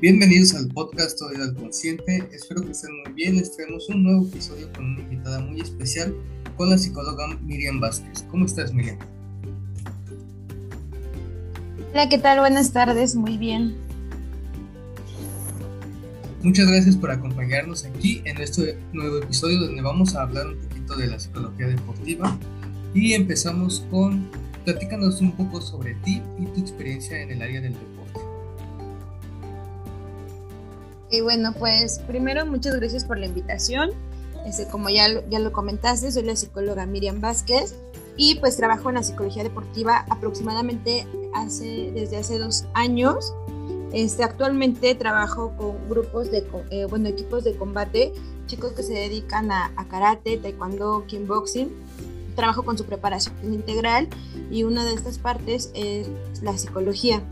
Bienvenidos al podcast Oído al Consciente. Espero que estén muy bien. Les traemos un nuevo episodio con una invitada muy especial, con la psicóloga Miriam Vázquez. ¿Cómo estás, Miriam? Hola, ¿qué tal? Buenas tardes. Muy bien. Muchas gracias por acompañarnos aquí en este nuevo episodio donde vamos a hablar un poquito de la psicología deportiva y empezamos con platícanos un poco sobre ti y tu experiencia en el área del deporte. Y bueno, pues primero muchas gracias por la invitación. Este, como ya, ya lo comentaste, soy la psicóloga Miriam Vázquez y pues trabajo en la psicología deportiva aproximadamente hace, desde hace dos años. Este, actualmente trabajo con grupos de, eh, bueno, equipos de combate, chicos que se dedican a, a karate, taekwondo, kickboxing. Trabajo con su preparación integral y una de estas partes es la psicología.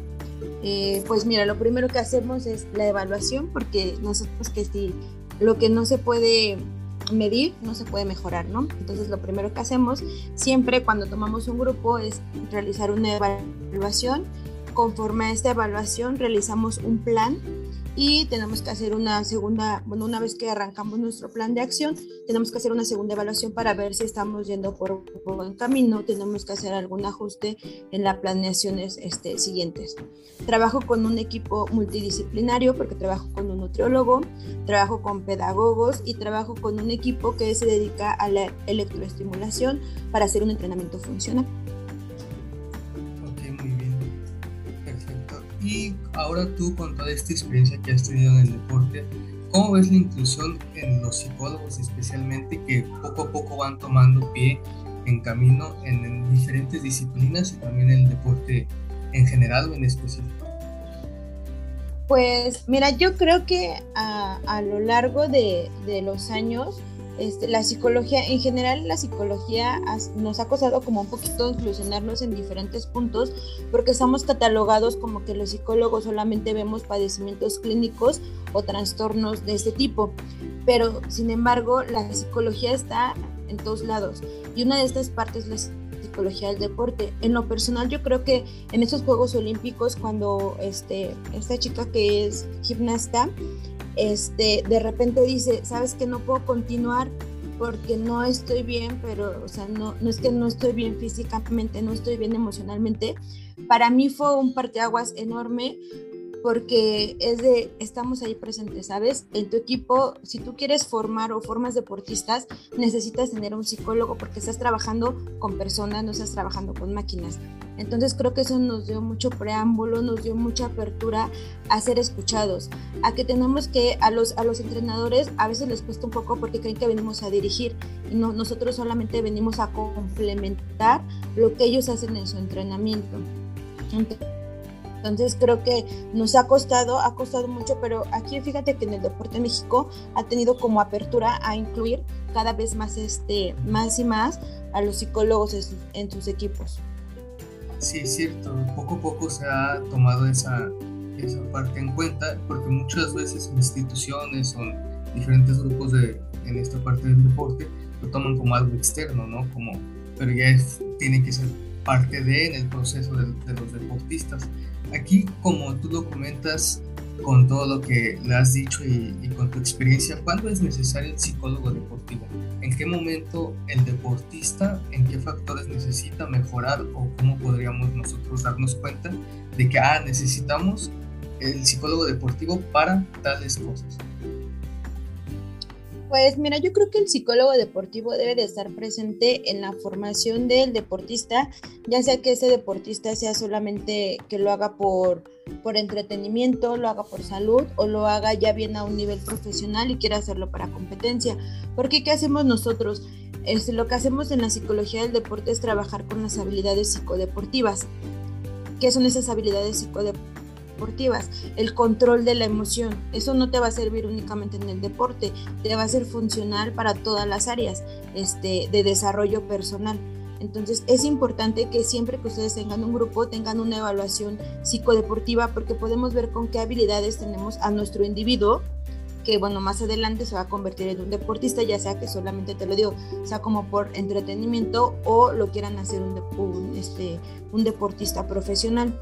Eh, pues mira, lo primero que hacemos es la evaluación, porque nosotros que si lo que no se puede medir no se puede mejorar, ¿no? Entonces lo primero que hacemos siempre cuando tomamos un grupo es realizar una evaluación. Conforme a esta evaluación realizamos un plan y tenemos que hacer una segunda, bueno, una vez que arrancamos nuestro plan de acción, tenemos que hacer una segunda evaluación para ver si estamos yendo por, buen camino, tenemos que hacer algún ajuste en las planeaciones este, siguientes. Trabajo con un equipo multidisciplinario porque trabajo con un nutriólogo, trabajo con pedagogos y trabajo con un equipo que se dedica a la electroestimulación para hacer un entrenamiento funcional. Ahora tú, con toda esta experiencia que has tenido en el deporte, ¿cómo ves la inclusión en los psicólogos especialmente que poco a poco van tomando pie en camino en, diferentes disciplinas y también en el deporte en general o en específico? Pues mira, yo creo que a, lo largo de los años este, la psicología, en general la psicología nos ha costado como un poquito inclusionarnos en diferentes puntos porque estamos catalogados como que los psicólogos solamente vemos padecimientos clínicos o trastornos de este tipo. Pero, sin embargo, la psicología está en todos lados y una de estas partes es la psicología del deporte. En lo personal, yo creo que en estos Juegos Olímpicos, cuando este, esta chica que es gimnasta, este, de repente dice, sabes que no puedo continuar porque no estoy bien, pero, o sea, no, no es que no estoy bien físicamente, no estoy bien emocionalmente. Para mí fue un parteaguas enorme porque es de, estamos ahí presentes, ¿sabes? En tu equipo, si tú quieres formar o formas deportistas, necesitas tener un psicólogo porque estás trabajando con personas, no estás trabajando con máquinas. Entonces creo que eso nos dio mucho preámbulo, nos dio mucha apertura a ser escuchados, a que tenemos que, a los, a los entrenadores a veces les cuesta un poco porque creen que venimos a dirigir y no, nosotros solamente venimos a complementar lo que ellos hacen en su entrenamiento. Entonces creo que nos ha costado, ha costado mucho, pero aquí fíjate que en el deporte México ha tenido como apertura a incluir cada vez más, este, más y más a los psicólogos en sus, equipos. Sí, es cierto, poco a poco se ha tomado esa, esa parte en cuenta, porque muchas veces instituciones o diferentes grupos de, en esta parte del deporte lo toman como algo externo, ¿no? Como, pero ya tiene que ser parte de en el proceso de, de los deportistas. Aquí, como tú lo comentas, con todo lo que le has dicho y, con tu experiencia, ¿cuándo es necesario el psicólogo deportivo? ¿En qué momento el deportista, en qué factores necesita mejorar o cómo podríamos nosotros darnos cuenta de que ah, necesitamos el psicólogo deportivo para tales cosas? Pues mira, yo creo que el psicólogo deportivo debe de estar presente en la formación del deportista, ya sea que ese deportista sea solamente que lo haga por, por entretenimiento, lo haga por salud o lo haga ya bien a un nivel profesional y quiera hacerlo para competencia. Porque ¿qué hacemos nosotros? Este, lo que hacemos en la psicología del deporte es trabajar con las habilidades psicodeportivas. ¿Qué son esas habilidades psicodeportivas? El control de la emoción. Eso no te va a servir únicamente en el deporte, te va a ser funcional para todas las áreas este, de desarrollo personal. Entonces es importante que siempre que ustedes tengan un grupo tengan una evaluación psicodeportiva porque podemos ver con qué habilidades tenemos a nuestro individuo que bueno, más adelante se va a convertir en un deportista, ya sea que solamente te lo digo, sea como por entretenimiento o lo quieran hacer un, este, un deportista profesional.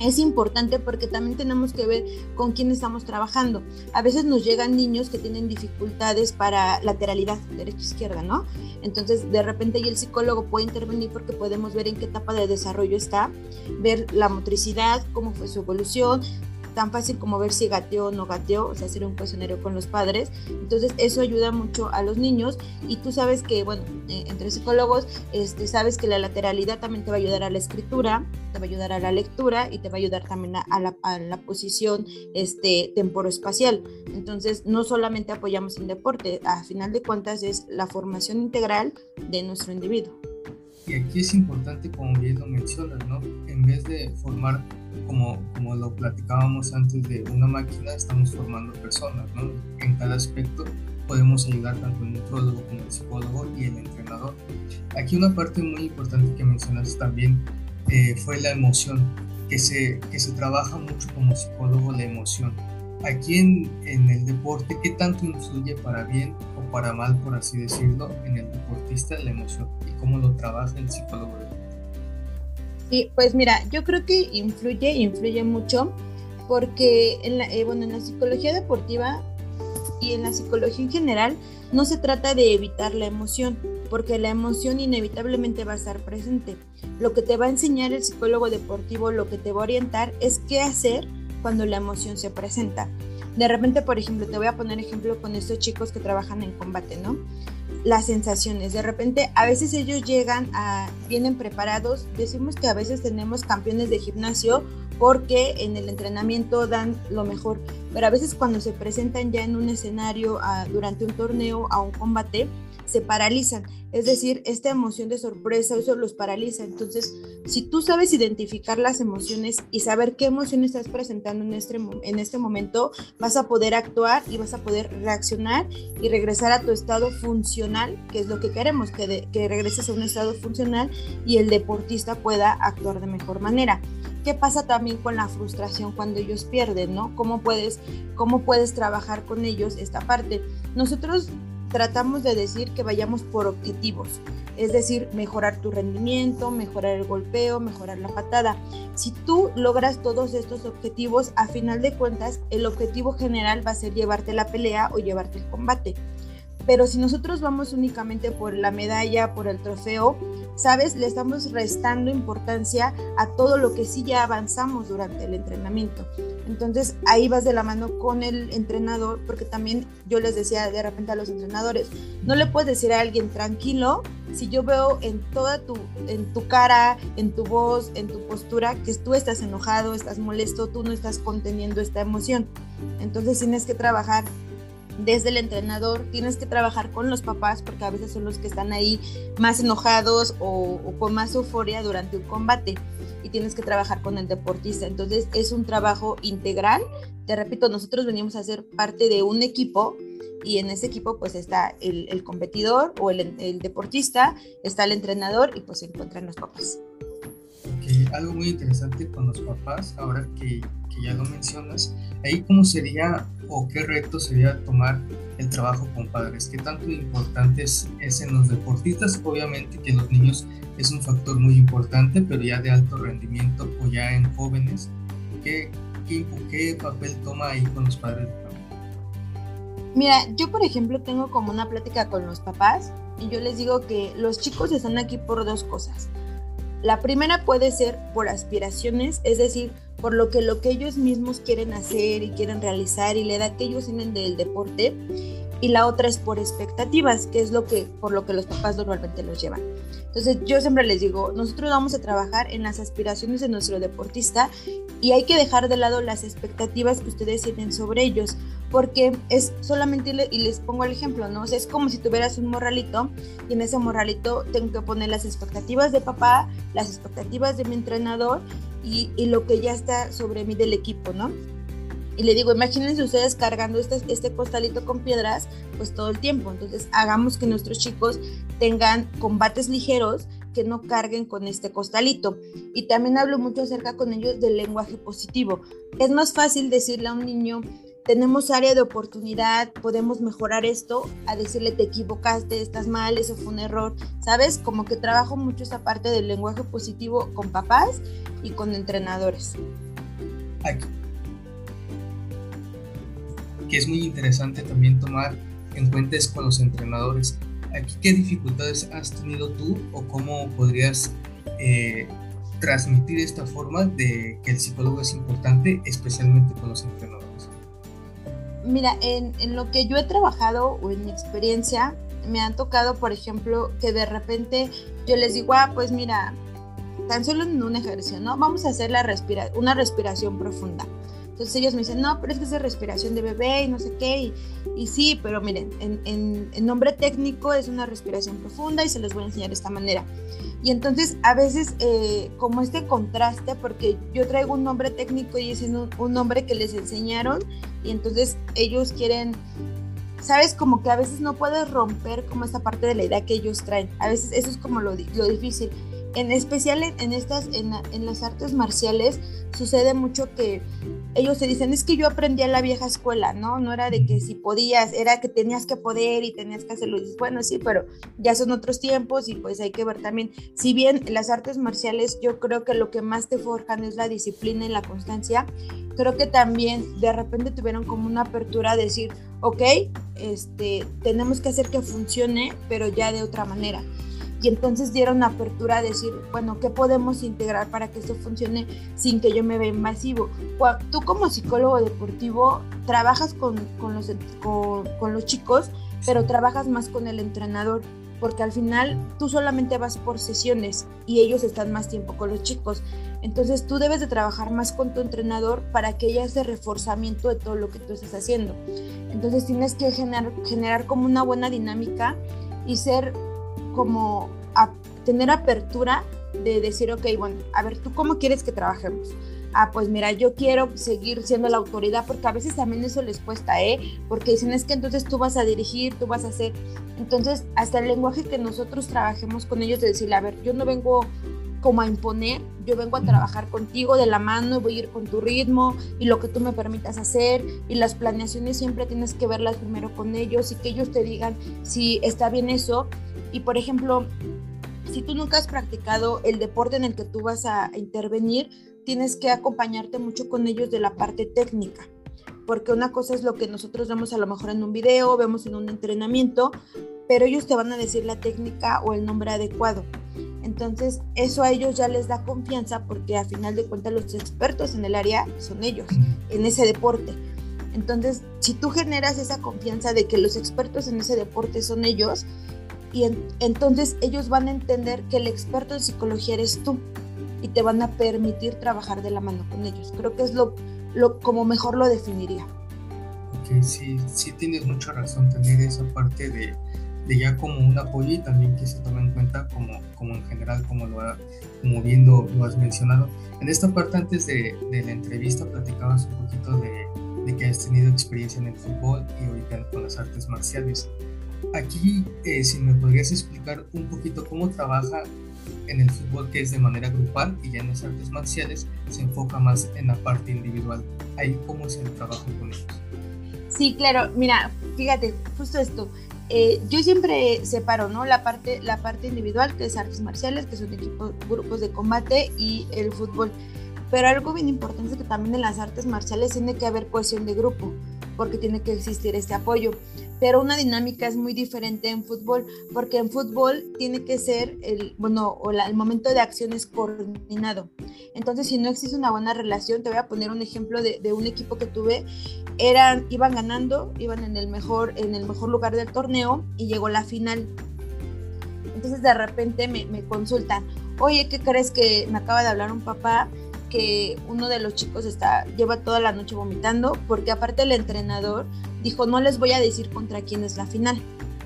Es importante porque también tenemos que ver con quién estamos trabajando. A veces nos llegan niños que tienen dificultades para lateralidad, derecha-izquierda, ¿no? Entonces, de repente y el psicólogo puede intervenir porque podemos ver en qué etapa de desarrollo está, ver la motricidad, cómo fue su evolución, tan fácil como ver si gateó o no gateó, o sea, hacer un cuestionario con los padres. Entonces, eso ayuda mucho a los niños y tú sabes que, bueno, eh, entre psicólogos, este, sabes que la lateralidad también te va a ayudar a la escritura, te va a ayudar a la lectura y te va a ayudar también a, la, a la, posición este, temporoespacial. Entonces, no solamente apoyamos en deporte, a final de cuentas es la formación integral de nuestro individuo. Y aquí es importante, como bien lo mencionas, ¿no? En vez de formar, como, como lo platicábamos antes de una máquina, estamos formando personas, ¿no? En cada aspecto podemos ayudar tanto el nutrólogo como el psicólogo y el entrenador. Aquí una parte muy importante que mencionaste también eh, fue la emoción, que se, que se trabaja mucho como psicólogo la emoción. Aquí en, en el deporte, ¿qué tanto influye para bien o para mal, por así decirlo, en el deportista la emoción? cómo lo trabaja el psicólogo Sí, pues mira, yo creo que influye, influye mucho, porque en la, eh, bueno, en la psicología deportiva y en la psicología en general no se trata de evitar la emoción, porque la emoción inevitablemente va a estar presente. Lo que te va a enseñar el psicólogo deportivo, lo que te va a orientar es qué hacer cuando la emoción se presenta. De repente, por ejemplo, te voy a poner ejemplo con estos chicos que trabajan en combate, ¿no? las sensaciones. De repente, a veces ellos llegan vienen preparados. Decimos que a veces tenemos campeones de gimnasio porque en el entrenamiento dan lo mejor, pero a veces cuando se presentan ya en un escenario durante un torneo, a un combate, se paralizan. Es decir, esta emoción de sorpresa, eso los paraliza. Entonces, si tú sabes identificar las emociones y saber qué emoción estás presentando en este, en este momento, vas a poder actuar y vas a poder reaccionar y regresar a tu estado funcional, que es lo que queremos, que, que regreses a un estado funcional y el deportista pueda actuar de mejor manera. ¿Qué pasa también con la frustración cuando ellos pierden, no? ¿Cómo puedes, cómo puedes trabajar con ellos esta parte? Nosotros tratamos de decir que vayamos por objetivos, es decir, mejorar tu rendimiento, mejorar el golpeo, mejorar la patada. Si tú logras todos estos objetivos, a final de cuentas, el objetivo general va a ser llevarte la pelea o llevarte el combate. Pero si nosotros vamos únicamente por la medalla, por el trofeo, ¿sabes? Le estamos restando importancia a todo lo que sí ya avanzamos durante el entrenamiento. Entonces ahí vas de la mano con el entrenador, porque también yo les decía de repente a los entrenadores, no le puedes decir a alguien tranquilo si yo veo en toda tu, en tu cara, en tu voz, en tu postura, que tú estás enojado, estás molesto, tú no estás conteniendo esta emoción. Entonces tienes que trabajar desde el entrenador, tienes que trabajar con los papás porque a veces son los que están ahí más enojados o, con más euforia durante un combate y tienes que trabajar con el deportista. Entonces es un trabajo integral. Te repito, nosotros venimos a ser parte de un equipo y en ese equipo pues está el, competidor o el, el, deportista, está el entrenador y pues se encuentran los papás. Algo muy interesante con los papás, ahora que, que ya lo mencionas, ahí cómo sería o qué reto sería tomar el trabajo con padres, qué tanto importante es, en los deportistas, obviamente que los niños es un factor muy importante, pero ya de alto rendimiento o ya en jóvenes, ¿qué, qué, qué papel toma ahí con los padres? Mira, yo por ejemplo tengo como una plática con los papás y yo les digo que los chicos están aquí por dos cosas. La primera puede ser por aspiraciones, es decir, por lo que lo que ellos mismos quieren hacer y quieren realizar y la edad que ellos tienen del deporte y la otra es por expectativas, que es lo que por lo que los papás normalmente los llevan. Entonces, yo siempre les digo, nosotros vamos a trabajar en las aspiraciones de nuestro deportista y hay que dejar de lado las expectativas que ustedes tienen sobre ellos, porque es solamente, y les pongo el ejemplo, ¿no? O sea, es como si tuvieras un morralito y en ese morralito tengo que poner las expectativas de papá, las expectativas de mi entrenador y, lo que ya está sobre mí del equipo, ¿no? Y le digo, imagínense ustedes cargando este, este costalito con piedras, pues todo el tiempo. Entonces, hagamos que nuestros chicos tengan combates ligeros que no carguen con este costalito. Y también hablo mucho acerca con ellos del lenguaje positivo. Es más fácil decirle a un niño, tenemos área de oportunidad, podemos mejorar esto, a decirle te equivocaste, estás mal, eso fue un error, ¿sabes? Como que trabajo mucho esa parte del lenguaje positivo con papás y con entrenadores. aquí, que es muy interesante también tomar en cuenta es con los entrenadores. Aquí, ¿qué dificultades has tenido tú o cómo podrías eh, transmitir esta forma de que el psicólogo es importante, especialmente con los entrenadores? Mira, en, lo que yo he trabajado o en mi experiencia, me han tocado, por ejemplo, que de repente yo les digo, ah, pues mira, tan solo en un ejercicio, ¿no? Vamos a hacer la una respiración profunda. Entonces ellos me dicen, no, pero es que es respiración de bebé y no sé qué. Y, sí, pero miren, en, nombre técnico es una respiración profunda y se les voy a enseñar de esta manera. Y entonces a veces eh, como este contraste, porque yo traigo un nombre técnico y es un nombre que les enseñaron y entonces ellos quieren sabes, como que a veces no puedes romper como esta parte de la idea que ellos traen. A veces eso es como lo, lo difícil. En especial en, estas, en, en, las artes marciales, sucede mucho que ellos se dicen, es que yo aprendí a la vieja escuela, ¿no? No era de que si podías, era que tenías que poder y tenías que hacerlo. Y dices, bueno, sí, pero ya son otros tiempos y pues hay que ver también, si bien las artes marciales yo creo que lo que más te forjan es la disciplina y la constancia, creo que también de repente tuvieron como una apertura a decir, ok, este, tenemos que hacer que funcione, pero ya de otra manera. Y entonces dieron apertura a decir, bueno, ¿qué podemos integrar para que esto funcione sin que yo me vea invasivo? Tú como psicólogo deportivo trabajas con, con los, con, con los chicos, pero trabajas más con el entrenador porque al final tú solamente vas por sesiones y ellos están más tiempo con los chicos. Entonces tú debes de trabajar más con tu entrenador para que haya ese reforzamiento de todo lo que tú estás haciendo. Entonces tienes que generar, generar como una buena dinámica y ser como tener apertura de decir, ok, bueno, a ver, ¿tú cómo quieres que trabajemos? ah, pues mira, yo quiero seguir siendo la autoridad, porque a veces también eso les cuesta, ¿eh? Porque dicen, es que entonces tú vas a dirigir, tú vas a hacer. Entonces, hasta el lenguaje que nosotros trabajemos con ellos, de decirle, a ver, yo no vengo como a imponer, yo vengo a trabajar contigo de la mano, voy a ir con tu ritmo y lo que tú me permitas hacer y las planeaciones siempre tienes que verlas primero con ellos y que ellos te digan si está bien eso. Y por ejemplo, si tú nunca has practicado el deporte en el que tú vas a intervenir, tienes que acompañarte mucho con ellos de la parte técnica, porque una cosa es lo que nosotros vemos a lo mejor en un video, vemos en un entrenamiento, pero ellos te van a decir la técnica o el nombre adecuado. Entonces, eso a ellos ya les da confianza porque a final de cuentas los expertos en el área son ellos, en ese deporte. Entonces, si tú generas esa confianza de que los expertos en ese deporte son ellos, y entonces ellos van a entender que el experto en psicología eres tú y te van a permitir trabajar de la mano con ellos. Creo que es lo, lo como mejor lo definiría. Ok, sí, sí tienes mucha razón tener esa parte de, de, ya como un apoyo y también que se tome en cuenta como, como en general, como, lo como bien lo, has mencionado. En esta parte antes de, de la entrevista platicabas un poquito de, de, que has tenido experiencia en el fútbol y ahorita con las artes marciales. Aquí, eh, si me podrías explicar un poquito cómo trabaja en el fútbol que es de manera grupal y ya en las artes marciales se enfoca más en la parte individual. Ahí cómo es el trabajo con ellos. Sí, claro, mira, fíjate, justo esto. Eh, yo siempre separo, ¿no? La parte, la parte individual, que es artes marciales, que son equipos, grupos de combate, y el fútbol. Pero algo bien importante es que también en las artes marciales tiene que haber cohesión de grupo, porque tiene que existir este apoyo pero una dinámica es muy diferente en fútbol, porque en fútbol tiene que ser el, bueno, o el momento de acción es coordinado. Entonces, si no existe una buena relación, te voy a poner un ejemplo de, un equipo que tuve, eran, iban ganando, iban en el mejor, en el mejor lugar del torneo y llegó la final. Entonces de repente me, me consultan, oye, ¿qué crees que me acaba de hablar un papá? Que uno de los chicos está, lleva toda la noche vomitando, porque aparte el entrenador dijo, no les voy a decir contra quién es la final.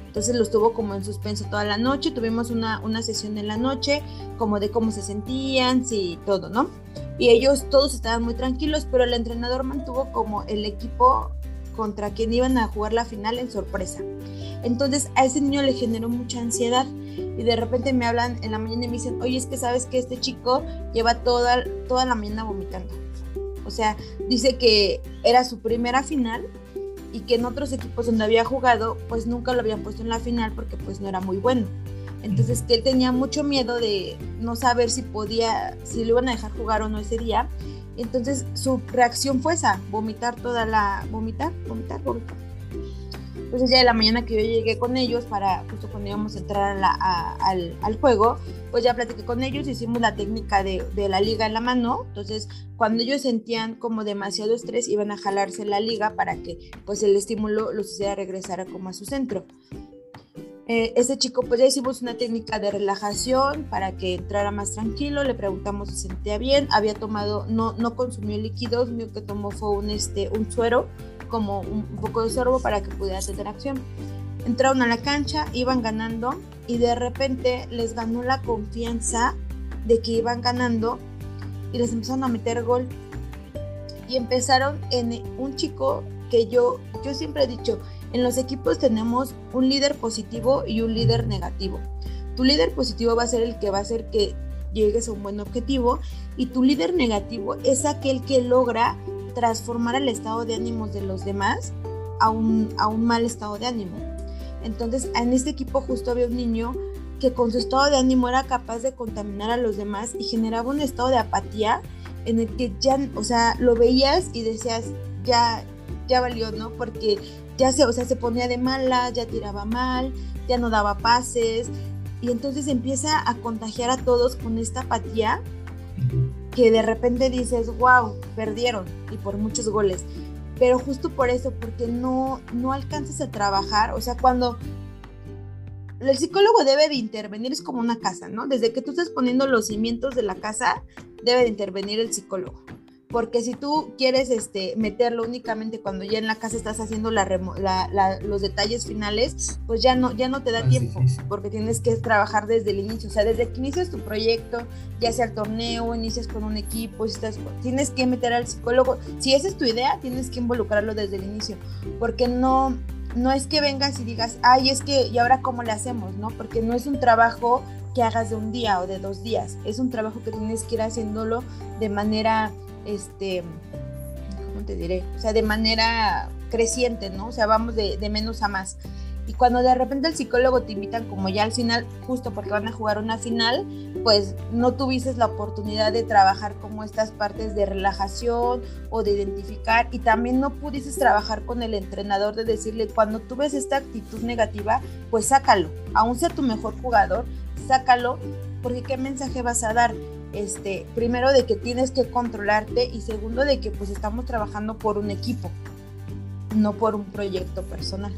Entonces los tuvo como en suspenso toda la noche, tuvimos una, una sesión en la noche, como de cómo se sentían, sí, todo, ¿no? Y ellos todos estaban muy tranquilos, pero el entrenador mantuvo como el equipo contra quien iban a jugar la final en sorpresa. Entonces a ese niño le generó mucha ansiedad y de repente me hablan en la mañana y me dicen, oye, es que sabes que este chico lleva toda, toda la mañana vomitando. O sea, dice que era su primera final y que en otros equipos donde había jugado, pues nunca lo habían puesto en la final porque pues no era muy bueno. Entonces que él tenía mucho miedo de no saber si podía, si lo iban a dejar jugar o no ese día Entonces su reacción fue esa, vomitar toda la, vomitar, vomitar, vomitar. Entonces ya de la mañana que yo llegué con ellos para justo cuando íbamos a entrar al, al, juego, pues ya platiqué con ellos, hicimos la técnica de, de, la liga en la mano, entonces cuando ellos sentían como demasiado estrés iban a jalarse la liga para que pues el estímulo los hiciera regresar como a su centro. Eh, ese chico, pues ya hicimos una técnica de relajación para que entrara más tranquilo, le preguntamos si se sentía bien, había tomado, no, no consumió líquidos, lo que tomó fue un, este, un suero, como un, poco de sorbo para que pudiera tener acción. Entraron a la cancha, iban ganando y de repente les ganó la confianza de que iban ganando y les empezaron a meter gol. Y empezaron en un chico que yo, yo siempre he dicho, en los equipos tenemos un líder positivo y un líder negativo. Tu líder positivo va a ser el que va a hacer que llegues a un buen objetivo y tu líder negativo es aquel que logra transformar el estado de ánimos de los demás a un, a un mal estado de ánimo. Entonces, en este equipo justo había un niño que con su estado de ánimo era capaz de contaminar a los demás y generaba un estado de apatía en el que ya, o sea, lo veías y decías, ya, ya valió, ¿no? Porque ya se, o sea, se ponía de mala, ya tiraba mal, ya no daba pases, y entonces empieza a contagiar a todos con esta apatía que de repente dices, wow, perdieron y por muchos goles. Pero justo por eso, porque no, no alcanzas a trabajar, o sea, cuando el psicólogo debe de intervenir, es como una casa, ¿no? Desde que tú estás poniendo los cimientos de la casa, debe de intervenir el psicólogo porque si tú quieres este, meterlo únicamente cuando ya en la casa estás haciendo los detalles finales, pues ya no, ya no te da tiempo, porque tienes que trabajar desde el inicio, o sea, desde que inicias tu proyecto, ya sea el torneo, inicias con un equipo, estás, tienes que meter al psicólogo, si esa es tu idea, tienes que involucrarlo desde el inicio, porque no, no es que vengas y digas, ay, es que, ¿y ahora cómo le hacemos? ¿no? Porque no es un trabajo que hagas de un día o de dos días, es un trabajo que tienes que ir haciéndolo de manera este, ¿cómo te diré? O sea, de manera creciente, ¿no? O sea, vamos de, menos a más. Y cuando de repente el psicólogo te invitan como ya al final, justo porque van a jugar una final, pues no tuviste la oportunidad de trabajar como estas partes de relajación o de identificar y también no pudiste trabajar con el entrenador de decirle, cuando tú ves esta actitud negativa, pues sácalo, aún sea tu mejor jugador, sácalo, porque qué mensaje vas a dar este, primero de que tienes que controlarte y segundo de que pues estamos trabajando por un equipo, no por un proyecto personal.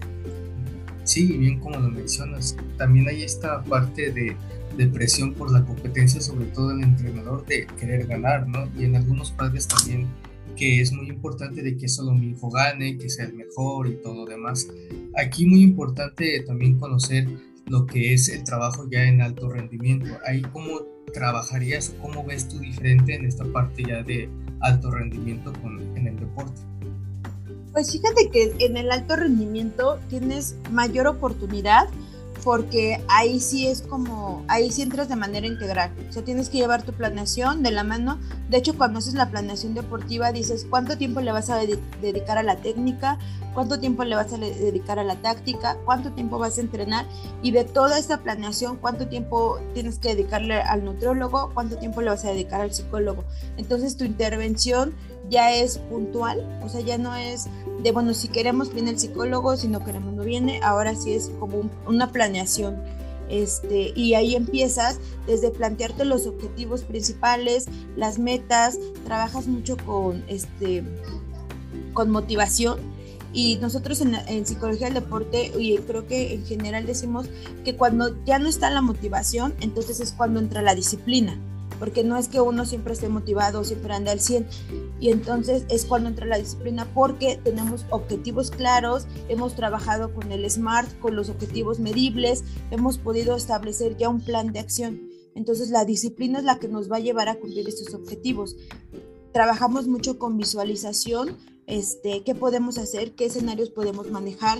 Sí, bien como lo mencionas, también hay esta parte de, de presión por la competencia, sobre todo el entrenador, de querer ganar, ¿no? Y en algunos padres también que es muy importante de que solo mi hijo gane, que sea el mejor y todo lo demás. Aquí muy importante también conocer lo que es el trabajo ya en alto rendimiento. Ahí cómo trabajarías o cómo ves tú diferente en esta parte ya de alto rendimiento con, en el deporte? Pues fíjate que en el alto rendimiento tienes mayor oportunidad porque ahí sí es como, ahí sí entras de manera integral. O sea, tienes que llevar tu planeación de la mano. De hecho, cuando haces la planeación deportiva, dices cuánto tiempo le vas a dedicar a la técnica, cuánto tiempo le vas a dedicar a la táctica, cuánto tiempo vas a entrenar y de toda esta planeación, cuánto tiempo tienes que dedicarle al nutriólogo, cuánto tiempo le vas a dedicar al psicólogo. Entonces, tu intervención ya es puntual, o sea, ya no es de, bueno, si queremos viene el psicólogo, si no queremos no viene, ahora sí es como una planeación. Este, y ahí empiezas desde plantearte los objetivos principales, las metas, trabajas mucho con, este, con motivación y nosotros en, en, psicología del deporte y creo que en general decimos que cuando ya no está la motivación, entonces es cuando entra la disciplina porque no es que uno siempre esté motivado, siempre ande al 100. Y entonces es cuando entra la disciplina porque tenemos objetivos claros, hemos trabajado con el SMART, con los objetivos medibles, hemos podido establecer ya un plan de acción. Entonces la disciplina es la que nos va a llevar a cumplir estos objetivos. Trabajamos mucho con visualización, este, qué podemos hacer, qué escenarios podemos manejar,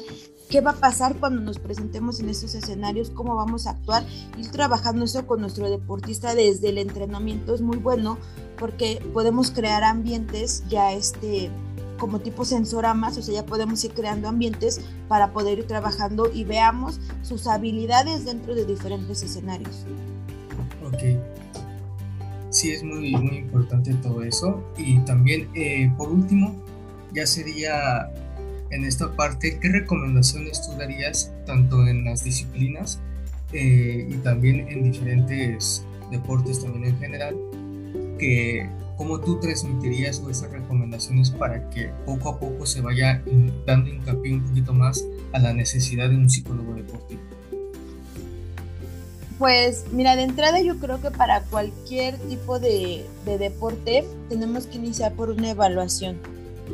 qué va a pasar cuando nos presentemos en estos escenarios, cómo vamos a actuar, ir trabajando eso con nuestro deportista desde el entrenamiento es muy bueno porque podemos crear ambientes ya este como tipo sensoramas, o sea, ya podemos ir creando ambientes para poder ir trabajando y veamos sus habilidades dentro de diferentes escenarios. Ok. sí es muy, muy importante todo eso. Y también, eh, por último, ya sería en esta parte, ¿qué recomendaciones tú darías tanto en las disciplinas eh, y también en diferentes deportes también en general? Que, ¿Cómo tú transmitirías esas recomendaciones para que poco a poco se vaya dando hincapié un poquito más a la necesidad de un psicólogo deportivo? Pues mira, de entrada yo creo que para cualquier tipo de, deporte tenemos que iniciar por una evaluación.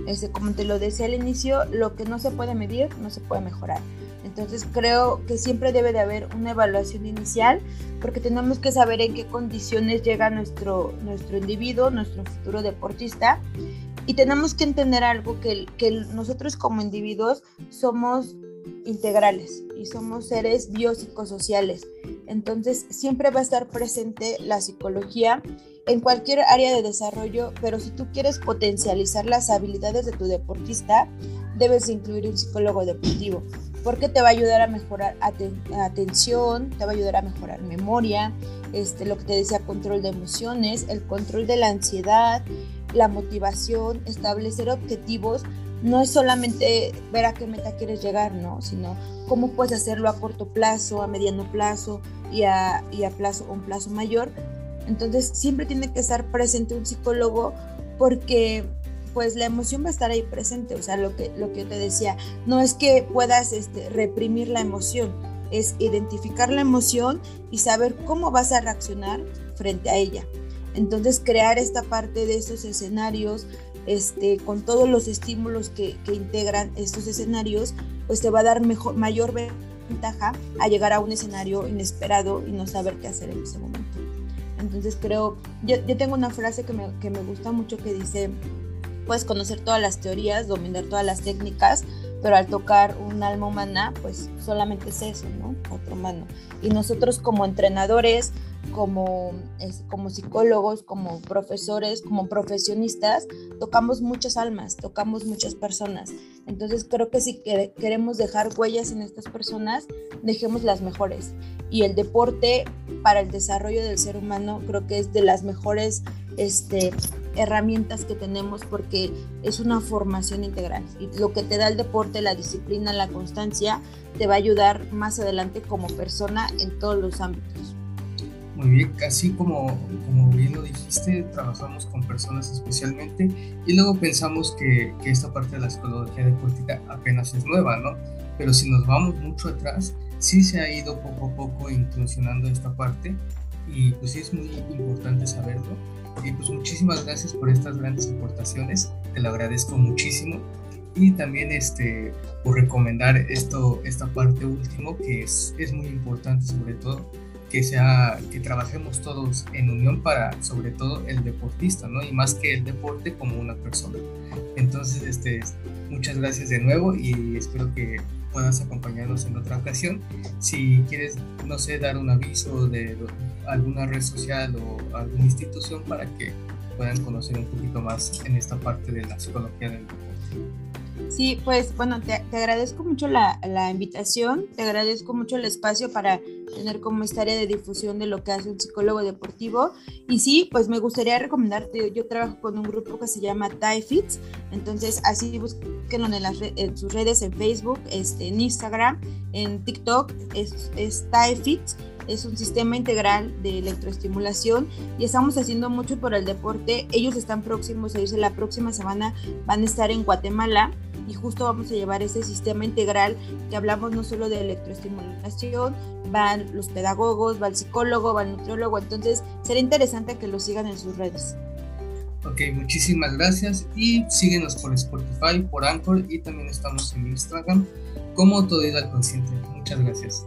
Este, como te lo decía al inicio, lo que no se puede medir no se puede mejorar. Entonces creo que siempre debe de haber una evaluación inicial porque tenemos que saber en qué condiciones llega nuestro, nuestro individuo, nuestro futuro deportista. Y tenemos que entender algo, que, que nosotros como individuos somos integrales y somos seres biopsicosociales. Entonces siempre va a estar presente la psicología en cualquier área de desarrollo, pero si tú quieres potencializar las habilidades de tu deportista, debes incluir un psicólogo deportivo, porque te va a ayudar a mejorar atención, te va a ayudar a mejorar memoria, este, lo que te decía, control de emociones, el control de la ansiedad, la motivación, establecer objetivos no es solamente ver a qué meta quieres llegar, ¿no? Sino cómo puedes hacerlo a corto plazo, a mediano plazo y a, y a plazo, un plazo mayor. Entonces siempre tiene que estar presente un psicólogo porque pues la emoción va a estar ahí presente, o sea, lo que, lo que yo te decía, no es que puedas este, reprimir la emoción, es identificar la emoción y saber cómo vas a reaccionar frente a ella. Entonces crear esta parte de estos escenarios, este, con todos los estímulos que, integran estos escenarios, pues te va a dar mejor, mayor ventaja a llegar a un escenario inesperado y no saber qué hacer en ese momento. Entonces creo, yo, tengo una frase que me, que me gusta mucho que dice, puedes conocer todas las teorías, dominar todas las técnicas, pero al tocar un alma humana, pues solamente es eso, ¿no? Otro humano. Y nosotros como entrenadores, como, como psicólogos, como profesores, como profesionistas, tocamos muchas almas, tocamos muchas personas. Entonces creo que si queremos dejar huellas en estas personas, dejemos las mejores. Y el deporte para el desarrollo del ser humano creo que es de las mejores este, herramientas que tenemos porque es una formación integral. Y lo que te da el deporte, la disciplina, la constancia, te va a ayudar más adelante como persona en todos los ámbitos. Muy bien, casi como, como bien lo dijiste, trabajamos con personas especialmente y luego pensamos que, que esta parte de la psicología deportiva apenas es nueva, ¿no? Pero si nos vamos mucho atrás, sí se ha ido poco a poco incursionando esta parte y pues sí es muy importante saberlo. Y pues muchísimas gracias por estas grandes aportaciones, te lo agradezco muchísimo y también este, por recomendar esto, esta parte último que es, es muy importante sobre todo que, sea, que trabajemos todos en unión para, sobre todo, el deportista, ¿no? Y más que el deporte como una persona. Entonces, este, muchas gracias de nuevo y espero que puedas acompañarnos en otra ocasión. Si quieres, no sé, dar un aviso de alguna red social o alguna institución para que puedan conocer un poquito más en esta parte de la psicología del deporte. Sí, pues bueno, te, agradezco mucho la, invitación, te agradezco mucho el espacio para tener como esta área de difusión de lo que hace un psicólogo deportivo. Y sí, pues me gustaría recomendarte, yo trabajo con un grupo que se llama TIFITS, entonces así búsquenlo en, las, en sus redes, en Facebook, este, en Instagram, en TikTok, es, es es un sistema integral de electroestimulación y estamos haciendo mucho por el deporte. Ellos están próximos a irse la próxima semana, van a estar en Guatemala y justo vamos a llevar ese sistema integral que hablamos no solo de electroestimulación, van los pedagogos, va el psicólogo, va el nutriólogo, entonces será interesante que lo sigan en sus redes. Ok, muchísimas gracias y síguenos por Spotify, por Anchor y también estamos en Instagram como Autodidacta Consciente. Muchas gracias.